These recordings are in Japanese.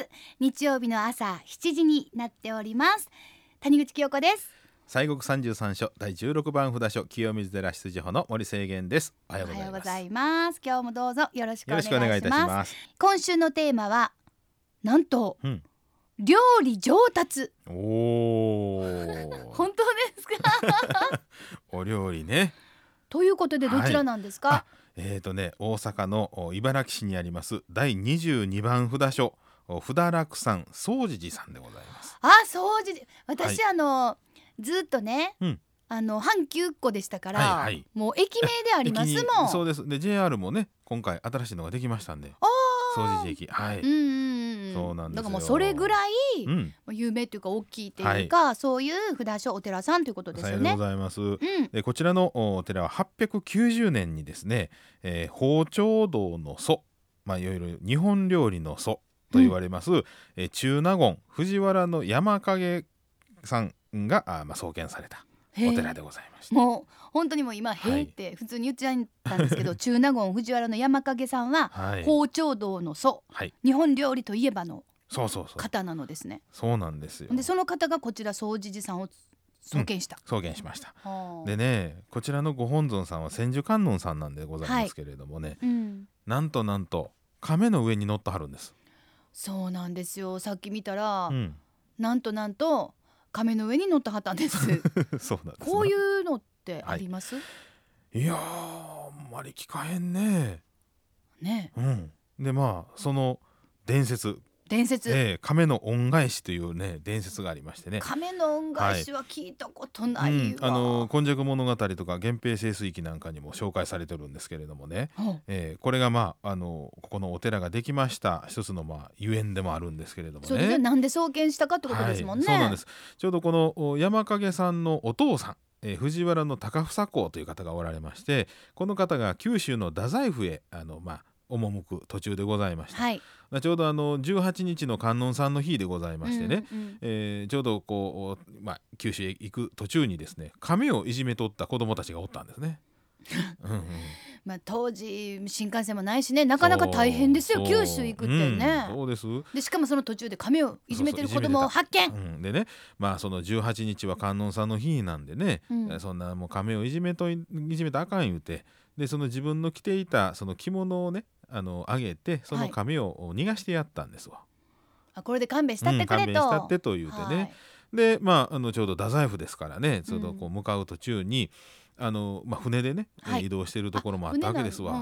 ます。日曜日の朝7時になっております。谷口清子です。西国三十三所第十六番札所清水寺出自法の森清源です。おはようございいます。今日もどうぞよろしくお願いします。今週のテーマはなんと、うん。料理上達。おお本当ですか？お料理ね。ということでどちらなんですか、あえーとね大阪のお茨城市にあります第二十二番札所お札楽さん総持寺さんでございます。あ、掃除で私、あのずっとね、うん。あの阪急っ子でしたから、はいはい。もう駅名でありますもん。そうです。で JR もね今回新しいのができましたんで。あ総持寺駅。はい、うんうんうん。そうなんですよ。だからもうそれぐらいうん。有名というか大きいというか、そういう札所お寺さんということですよね。ご。ざいます。うん。でこちらのお寺は890年にですね、えー、包丁道の祖。まあいわゆる日本料理の祖と言われます、えー中納言藤原の山影さんがあー、まあ、創建されたお寺でございました。もう本当にもう今「はい。へえ」って普通に言っちゃったんですけど、中納言藤原の山影さんははい、包丁道の祖はい、日本料理といえばのそうそうそう。方なのですね。そうなんですよ。でその方がこちら総持寺さんを創建した。創建しました。はあ。でねこちらのご本尊さんは千手観音さんなんでございますけれどもね、うん、なんとなんと亀の上に乗ってはるんです。そうなんですよ。さっき見たら、うん、なんとなんと亀の上に乗ってはったんです。そうなんです、ね。こういうのってあります、いやーあんまり聞かへんね。ね。うん、でまあその伝説、伝説、ええ亀の恩返しというね伝説がありましてね。亀の恩返しは聞いたことないわ、うん、あの今昔物語とか源平盛水記なんかにも紹介されてるんですけれどもね、ほう。えーこれがまああのここのお寺ができました。一つのまあゆえんでもあるんですけれどもそうで。なんで創建したかってことですもんね、はい、そうなんです。ちょうどこのお山影さんのお父さん、えー藤原の高房公という方がおられましてこの方が九州の太宰府へあの、まあ、赴く途中でございました、はい。ちょうどあの18日の観音さんの日でございましてね、うんうんえーちょうどこう、まあ、九州へ行く途中にですね亀をいじめとった子供たちがおったんですね。うんうん。まあ、当時新幹線もないしねなかなか大変ですよ。九州行くってね、うんそうです。でしかもその途中で亀をいじめてる子供を発見。うん、でねまあその18日は観音さんの日なんでね、うん。そんなもう亀をいじめといいじめたらあかん言うてでその自分の着ていたその着物をねあのあげてその亀を逃がしてやったんですわ。あこれで勘弁したってくれと、うん勘弁したってと言うてね、はい。でまああのちょうど太宰府ですからねちょうどこう向かう途中に、あのまあ、船でね、はい。移動しているところもあったわけですわ。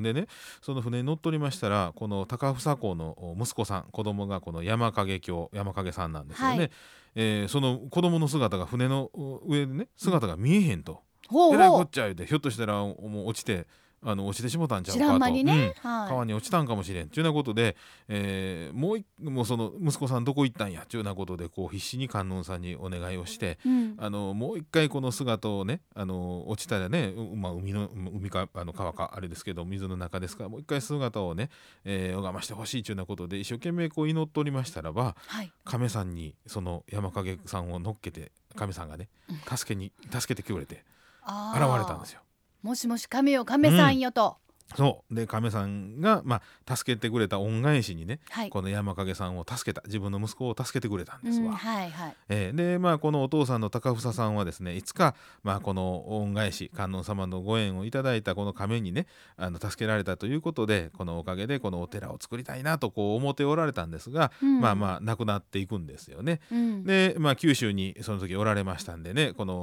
でねその船に乗っ取りましたらこの高房公のお息子さん子供がこの山影教山影さんなんですよね、はい。えーその子供の姿が船のお上でね姿が見えへんと、ほうえらいこほうっちゃ言うてひょっとしたらもう落ちてあの落ちてしもたんちゃう知かとね、うん。はい。川に落ちたんかもしれんというようなことで、えーもういもうその息子さんどこ行ったんやというようなことでこう必死に観音さんにお願いをしてうん。あのもう一回この姿をねあの落ちたらね、うまあ、海の海かあの川かあれですけど水の中ですからもう一回姿をね、えー拝ましてほしいというようなことで一生懸命こう祈っておりましたらばはい。亀さんにその山影さんを乗っけて亀さんがね助けに助けてくれてあ現ーれたんですよ。もしもし亀よ亀さんよと、そう。で亀さんが、まあ、助けてくれた恩返しにねはい。この山影さんを助けた。自分の息子を助けてくれたんですうんわ。はいはい。えーでまあこのお父さんの高房さんはですねいつか、まあ、この恩返し観音様のご縁をいただいたこの亀にねあの助けられたということでこのおかげでこのお寺を作りたいなとこう思っておられたんですが、うん。まあまあ亡くなっていくんですよね。うん。で、まあ、九州にその時おられましたんでねこの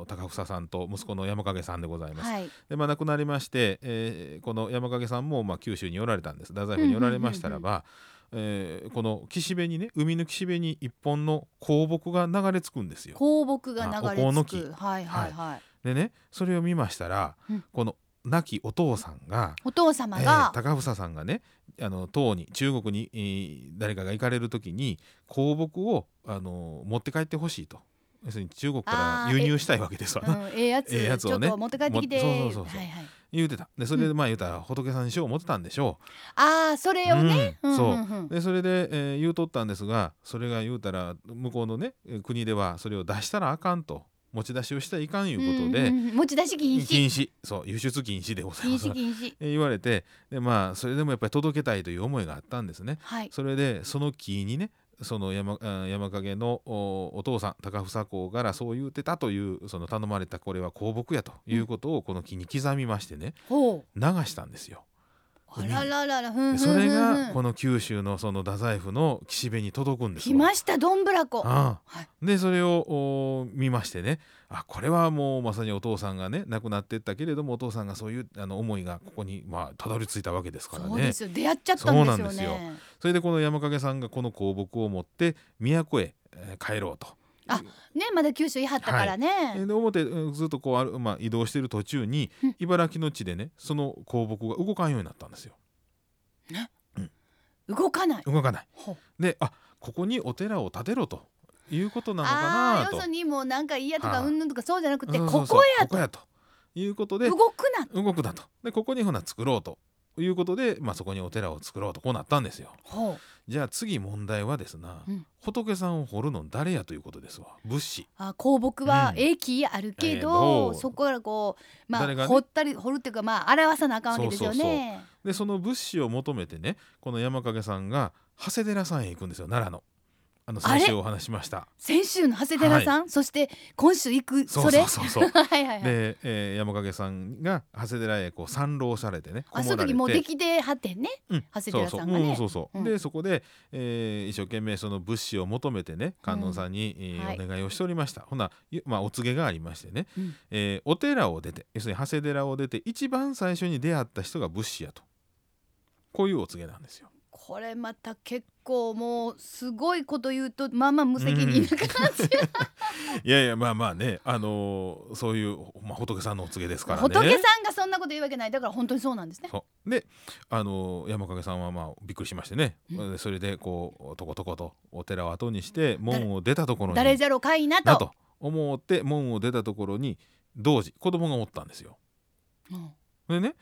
お高房さんと息子の山影さんでございます。はい。でまあ、亡くなりまして、えーこの山影さんもまあ九州におられたんです。太宰府におられましたらば、えーこの岸辺にね海の岸辺に一本の香木が流れ着くんですよ。香木が流れ着く。はいはいはい、でねそれを見ましたら、うん。この亡きお父さんが、お父様えーが、高房さんがねあの唐に中国に、えー誰かが行かれる時に香木をあの持って帰ってほしいと。要するに中国から輸入したいわけですわ。な。うん、ええやつ ええやつをね。持って帰ってきて。もそうそうそうそう。はいはい、言うてた。でそれでまあ言うたら仏さんにしよう思ってたんでしょああそれう。をね、うんそう。でそれで、えー言うとったんですがそれが言うたら向こうのねえー国ではそれを出したらあかんと。持ち出しをしたらいかんいうことで、んんん。持ち出し禁止。禁止。そう輸出禁止でござい禁ます。止禁止。え 言われてでまあそれでもやっぱり届けたいという思いがあったんですね。はい。それでその木にねその山あ山影のおお父さん高房公からそう言うてたというその頼まれたこれは香木やということをこの木に刻みましてね流したんですよ。あららららふん。でそれふんふんふん。がこの九州のその太宰府の岸辺に届くんですわ。来ましたどんぶらこ。ああはい。でそれをお見ましてね。あこれはもうまさにお父さんがね亡くなっていったけれどもお父さんがそういうあの思いがここにまあたどり着いたわけですからね。そうですよ。出会っちゃったんですよね。そうなんですよ。それでこの山影さんがこの香木を持って都へ、えー帰ろうと。あねまだ九州いはったからね、えーで表うんずっとこうある、まあ、移動してる途中にうん。茨城の地でねその香木が動かんようになったんですよ。動かない。動かない。であここにお寺を建てろということなのかなと。要するにもうなんか嫌とかはい。うんぬんとかそうじゃなくてここやここやと。いうことで動くな動くなと。でここにほな作ろうということで、まあ、そこにお寺を作ろうとこうなったんですよ。ほうじゃあ次問題はですな、うん。仏さんを掘るの誰やということですわ。仏師。あ香木はうん。駅あるけえーどど、う？そこからこうまあ、ね？掘ったり掘るっていうかまあ表さなあかんわけですよね。でその仏師を求めてねこの山影さんが長谷寺さんへ行くんですよ奈良の。あの先週お話ししました。先週の長谷寺さん、そして今週行く？それそうそうそう。はいはいはい。で、えー山影さんが長谷寺へこう参籠されてねあその時もうできて。はってんね？うん。長谷寺さんがね。そうそう,、うんそうそう。うん。でそこで、えー一生懸命その物資を求めてね観音さんに、えーはい。お願いをしておりました。ほな、ゆまあ、お告げがありましてね、うん。えーお寺を出て要するに長谷寺を出て一番最初に出会った人が物資やと。こういうお告げなんですよ。これまた結構もうすごいこと言うとまあまあ無責任な感じ、いやいやまあまあね、あのーそういう、まあ、仏さんのお告げですからね。仏さんがそんなこと言うわけない。だから本当にそうなんですね。で、あのー山影さんはまあびっくりしましてね、うそれでこうとことことお寺を後にして門を出たところに誰じゃろかいなと。思って門を出たところに同時子供がおったんですよ。うん。でね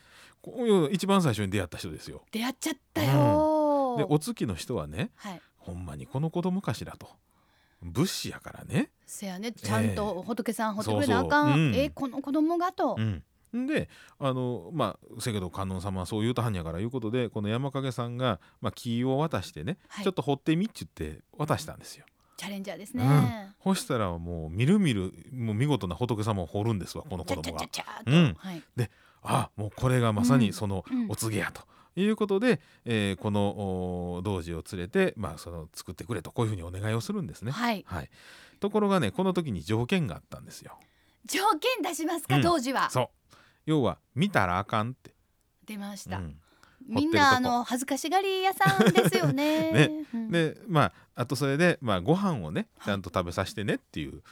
一番最初に出会った人ですよ。出会っちゃったよ、でお月の人はねはい。ほんまにこの子供かしらと。物資やからね。せやね。ちゃんと仏さん掘ってくれなあかん、そう。そううん。えこの子供がと、うん、であのまあせやけど観音様はそう言うたはんやからいうことでこの山影さんが、まあ、木を渡してね、はい。ちょっと掘ってみっちゅって渡したんですよ。チャレンジャーですね、そしたらもうみるみるもう見事な仏様を掘るんですわこの子供が。うん。はい、あもうこれがまさにそのうん。お告げやということで、えーこのお童子を連れて、まあ、その作ってくれとこういうふうにお願いをするんですね。はい、はい、ところがねこの時に条件があったんですよ。条件出しますか、うん。当時はそう。要は見たらあかんって。出ました、うん。みんなあの恥ずかしがり屋さんですよね。ね。うん。でまああとそれで、まあ、ご飯をねはいちゃんと食べさせてねっていう。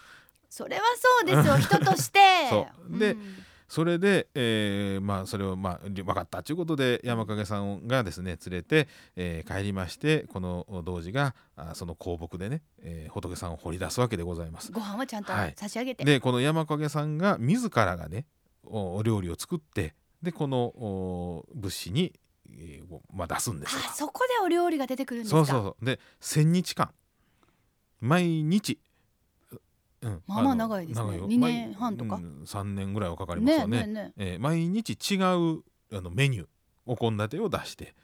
それはそうですよ。人として。そう。でんそれで、えーまあ、それを、まあ、分かったということで山影さんがですね連れて、えー帰りましてこの童子があその香木でね、えー仏さんを掘り出すわけでございます。ご飯はちゃんとはい。差し上げて、でこの山影さんが自らがねおお料理を作ってでこのお物資に、えーまあ、出すんですよ。あそこでお料理が出てくるんですか？そうそうそう。で1,000日間。毎日、うん。まあまあの長いですね。二年半とか。毎うん、3年ぐらいはかかりますねよね。ねねえー毎日違うあのメニューお献立を出して。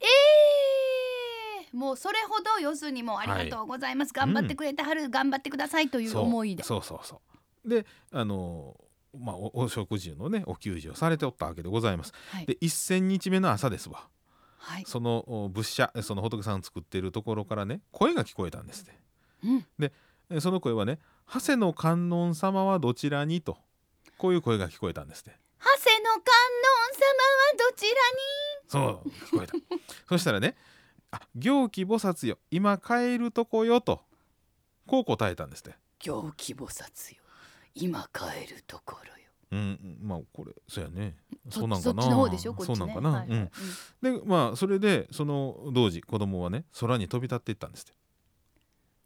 えーもうそれほど要するにもうありがとうございます、頑張ってくれてはる、頑張ってくださいという思いで。そうそうそう。であのーまあおお食事のねお給仕をされておったわけでございます。はい。で1,000日目の朝ですわ。はい。そのお仏社その仏さんを作っているところからね声が聞こえたんですねうん、えその声はね「長谷の観音様はどちらに?」とこういう声が聞こえたんですね長谷の観音様はどちそう聞こえた。そしたらね「あ行基菩薩よ今帰るとこよ」とこう答えたんですね。らに行基菩薩よ今帰るところよ。うんうん、まあこれそうやね。そそうなんかな。そっちの方でしょ？こっちね。そうなんかな、でまあそれでその童子子供はね空に飛び立っていったんですって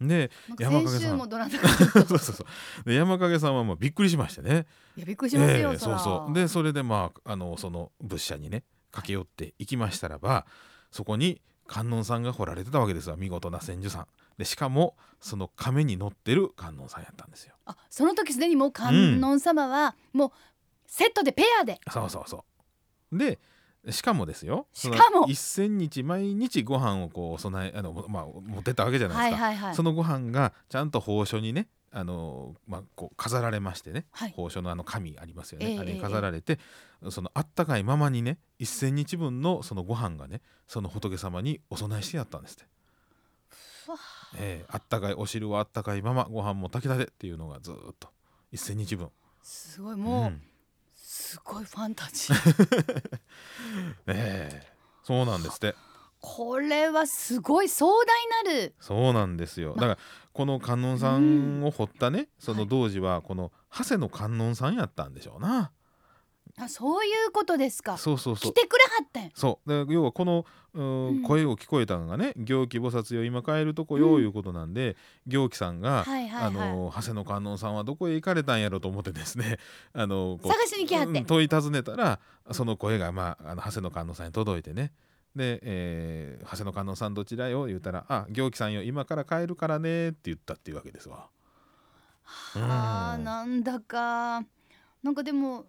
で山影さん。先週もどなたかそうそうそう。で山影さんはもうびっくりしましてね。いやびっくりしますよ、ええそうそう。でそれでまああのその仏社にね駆け寄って行きましたらばそこに観音さんが彫られてたわけですわ。見事な千手さん。でしかもその亀に乗ってる観音さんやったんですよ。あその時すでにもう観音様はもうセットでペアで、そうそうそう。でしかもですよ。しかも。その一千日毎日ご飯をこう備えあの、まあ、持ってったわけじゃないですか、はいはいはい。そのご飯がちゃんと宝書にねあの、まあ、こう飾られましてね、はい。宝書のあの紙ありますよね、ええあれに飾られて、そのあったかいままにね一千日分のそのご飯がねその仏様にお供えしてやったんですって、ええあったかいお汁はあったかいままご飯も炊きたてっていうのがずーっと。一千日分。すごい。もう、んすごいファンタジー。え え。そうなんですって。これはすごい壮大なる。そうなんですよ。まだからこの観音さんを彫ったね、そはいの童子はこの長谷の観音さんやったんでしょうな。あそういうことですか。そうそうそう。来てくれはったんや。そう。で要はこのうん声を聞こえたのがね「行基菩薩よ今帰るとこよ」いうことなんで、行基さんが、はいはいはい。あの長谷の観音さんはどこへ行かれたんやろと思ってですね あの探しに来はってうん問い尋ねたらその声が、まあ、あの長谷の観音さんに届いてね。で、えー長谷の観音さんどちらよ?」言ったら「あ行基さんよ今から帰るからね」って言ったっていうわけですわ。あーうん。なんだか。なんかでも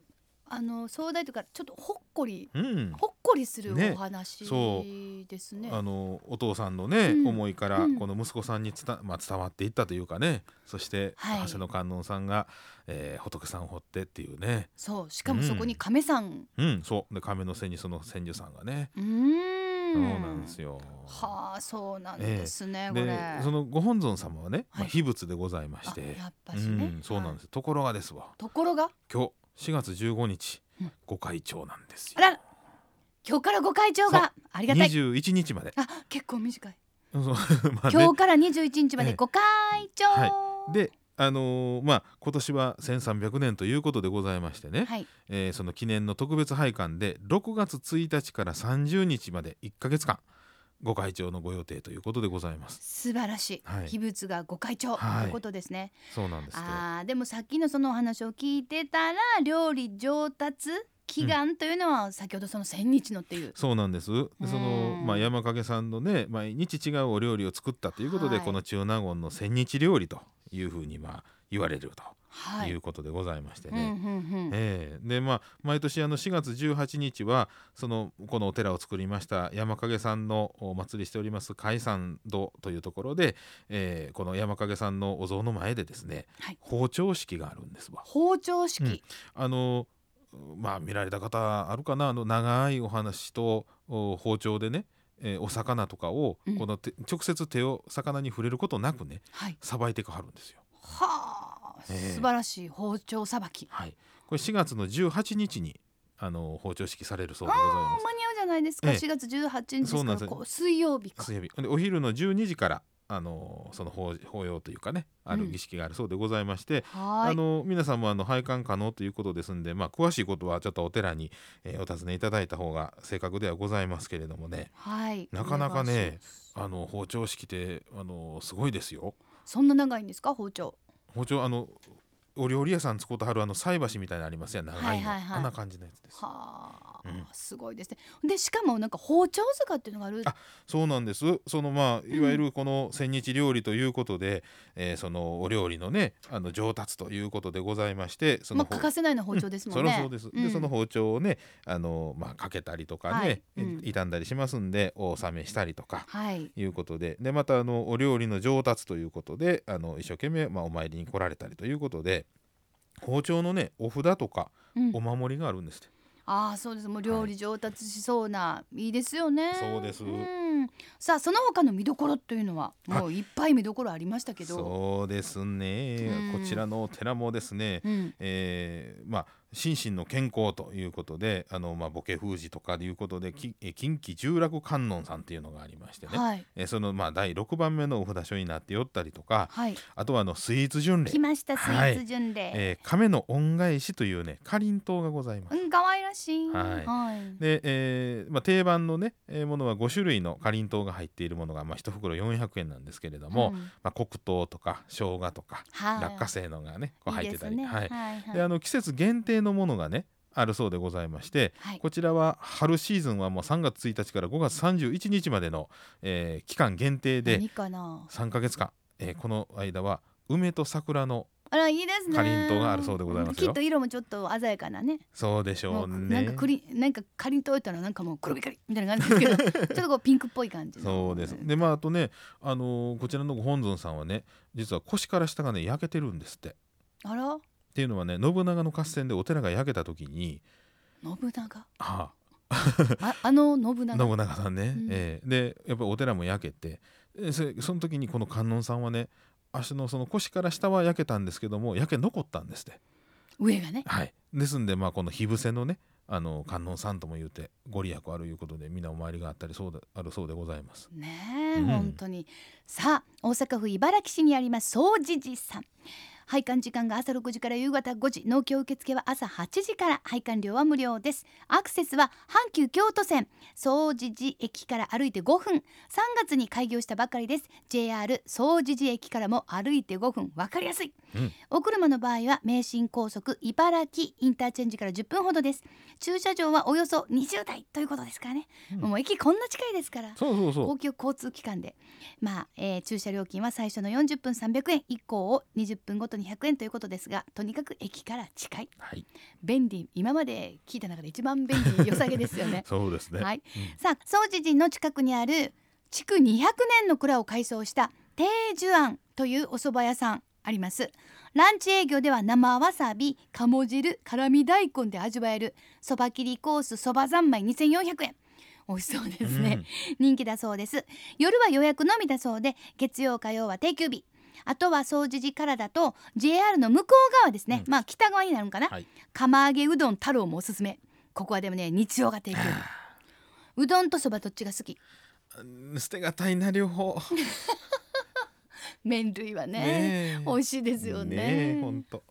あの壮大というかちょっとほっこりうん、ほっこりするね。お話そですね。あのお父さんのね、うん。思いからうん。この息子さんに伝,、まあ、伝わっていったというかね。そして、はい。長谷の観音さんが、えー仏さんを彫ってっていうね。そう。しかもそこに亀さん。うん。そう。で亀の背にその千手さんがね、うーん。そうなんですよ。はあそうなんですね、こでれそのご本尊様はね、まあ、はい秘仏でございましあて、やっぱうん、そうなんです、はい。ところがですわ。ところが？今日4月15日、うん。ご開帳なんですよ。あら今日からご会長がありがたい。21日まで。あ結構短い。ね。今日から21日まええ。でご会長、はであのーまあ今年は1300年ということでございましてね、はい。えーその記念の特別拝観で6月1日から30日まで1ヶ月間ご会長のご予定ということでございます。素晴らしい、はい。秘仏がご会長とはい。いうことですね、そうなんですあーでもさっきのそのお話を聞いてたら料理上達祈願というのは先ほどその千日のっていう、そうなんです。でその、うん。まあ、山影さんのね毎日違うお料理を作ったということで、はい。この中納言の千日料理というふうにまあ言われるはい。ということでございましてうんね、うんうん。ええ。でまあ毎年あの4月18日はそのこのお寺を作りました山影さんのお祭りしております海山堂というところで、えーこの山影さんのお像の前でですね、はい。包丁式があるんですわ。包丁式、あのまあ見られた方あるかなあの長いお話とお包丁でね、えーお魚とかをうん。この手、直接手を魚に触れることなくねはい。さばいていかはるんですよ。はあ、ええ。素晴らしい包丁さばき。はい、これ4月の18日にあの包丁式されるそうでございます。間に合うじゃないですか、ええ。4月18日ですそうなんです。水曜日か。水曜日。でお昼の12時からあのその法法要というかねあうんる儀式があるそうでございまして、はーい。あの皆さんもあの拝観可能ということですんで、まあ、詳しいことはちょっとお寺に、えーお尋ねいただいた方が正確ではございますけれどもね。はい。なかなかねあの包丁式ってあのすごいですよ。そんな長いんですか？包丁。包丁あのお料理屋さん使うとはるあの菜箸みたいなのありますやん。長いの、はいはいはい。あんな感じのやつです。はすごいですね。でしかもなんか包丁塚っていうのがある。あそうなんです。そのまあいわゆるこの千日料理ということで、えーそのお料理のねあの上達ということでございましてそのまあ、欠かせないのは包丁ですもんね、そりゃそうです、ん。でその包丁をねあの、まあ、かけたりとかね、はい。傷ん。だりしますんでお納めしたりとかはい。いうことで。でまたあのお料理の上達ということであの一生懸命、まあ、お参りに来られたりということで包丁のねお札とかうん。お守りがあるんですって、ああそうです。もう料理上達しそうな、い、いですよね。そうです。ん。さあその他の見どころというのはもういっぱい見どころありましたけど。そうですね、うん。こちらのお寺もですね、うん。えーまあ心身の健康ということであの、まあ、ボケ封じとかでいうことで近畿十楽観音さんっていうのがありましてね、はい。えーその、まあ、第6番目のお札所になっておったりとかはい。あとはあのスイーツ巡礼。来、ましたスイはいーツ巡礼、えー亀の恩返しというねかりんとうがございます。うん可愛らしい。はい。はい。で、えーまあ、定番のね、えーものは5種類のかりんとうが入っているものが、まあ、1袋400円なんですけれども、うん。まあ、黒糖とか生姜とかはい。落花生のがねこう入ってたり。であの季節限定のものがねあるそうでございましてはい。こちらは春シーズンはもう3月1日から5月31日までの、えー期間限定で何かな？3ヶ月間、えーこの間は梅と桜のあらいいですね。かりんとうがあるそうでございますよ。きっと色もちょっと鮮やかなね。そうでしょもううねなんかクリなんかかりんとう言ったらなんかもう黒光りみたいな感じですけど ちょっとこうピンクっぽい感じの。そうです。でまああとね、あのーこちらのご本尊さんはね実は腰から下がね焼けてるんですって。っあら？ていうのはね信長の合戦でお寺が焼けた時に信長？ああ。あの信長。信長さんね、うん。えーでやっぱりお寺も焼けてその時にこの観音さんはね足のその腰から下は焼けたんですけども焼け残ったんですって。上がね。はい。ですんでまあこの火伏せのねあの観音さんとも言うてご利益あるいうことで皆お参りがあったりそうであるそうでございます。ねえ、うん。本当に。さあ大阪府茨木市にあります総持寺さん拝観時間が朝6時から夕方5時農協受付は朝8時から拝観料は無料です。アクセスは阪急京都線。総持寺駅から歩いて5分。3月に開業したばかりです。JR 総持寺駅からも歩いて5分。わかりやすい、うん。お車の場合は名神高速茨城インターチェンジから10分ほどです。駐車場はおよそ20台ということですからね、うん。もう駅こんな近いですから。そうそうそう。公共交通機関で、まあえー駐車料金は最初の40分300円。以降を20分ごとに100円ということですがとにかく駅から近い。はい。便利今まで聞いた中で一番便利良さげですよね。そうですね。はい。うん。さあ総持寺の近くにある築200年の蔵を改装した定寿庵というお蕎麦屋さんあります。ランチ営業では生わさび鴨汁辛味大根で味わえるそば切りコースそば三昧2400円。美味しそうですね、人気だそうです。夜は予約のみだそうで月曜火曜は定休日あとは総持寺からだと JR の向こう側ですね、うん。まあ北側になるのかな、はい。釜揚げうどん太郎もおすすめ。ここはでもね日曜が定休日うどんとそばどっちが好き？うん捨てがたいな両方。麺類はね美味しいですよね。ねえほんと